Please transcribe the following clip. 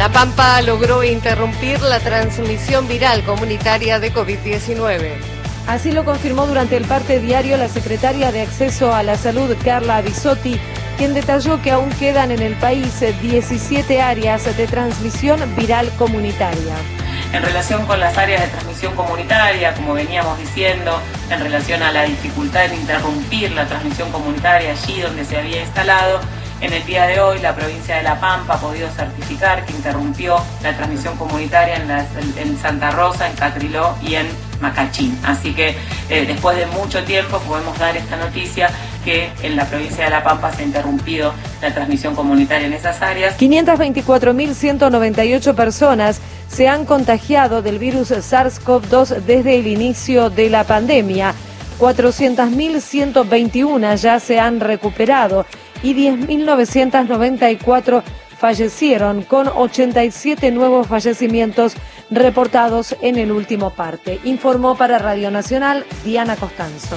La Pampa logró interrumpir la transmisión viral comunitaria de COVID-19. Así lo confirmó durante el parte diario la secretaria de Acceso a la Salud, Carla Bisotti, quien detalló que aún quedan en el país 17 áreas de transmisión viral comunitaria. En relación con las áreas de transmisión comunitaria, como veníamos diciendo, en relación a la dificultad de interrumpir la transmisión comunitaria allí donde se había instalado, en el día de hoy la provincia de La Pampa ha podido certificar que interrumpió la transmisión comunitaria en, Santa Rosa, en Catriló y en Macachín. Así que eh, después de mucho tiempo podemos dar esta noticia que en la provincia de La Pampa se ha interrumpido la transmisión comunitaria en esas áreas. 524.198 personas se han contagiado del virus SARS-CoV-2 desde el inicio de la pandemia. 400.121 ya se han recuperado y 10.994 fallecieron, con 87 nuevos fallecimientos reportados en el último parte. Informó para Radio Nacional Diana Costanzo.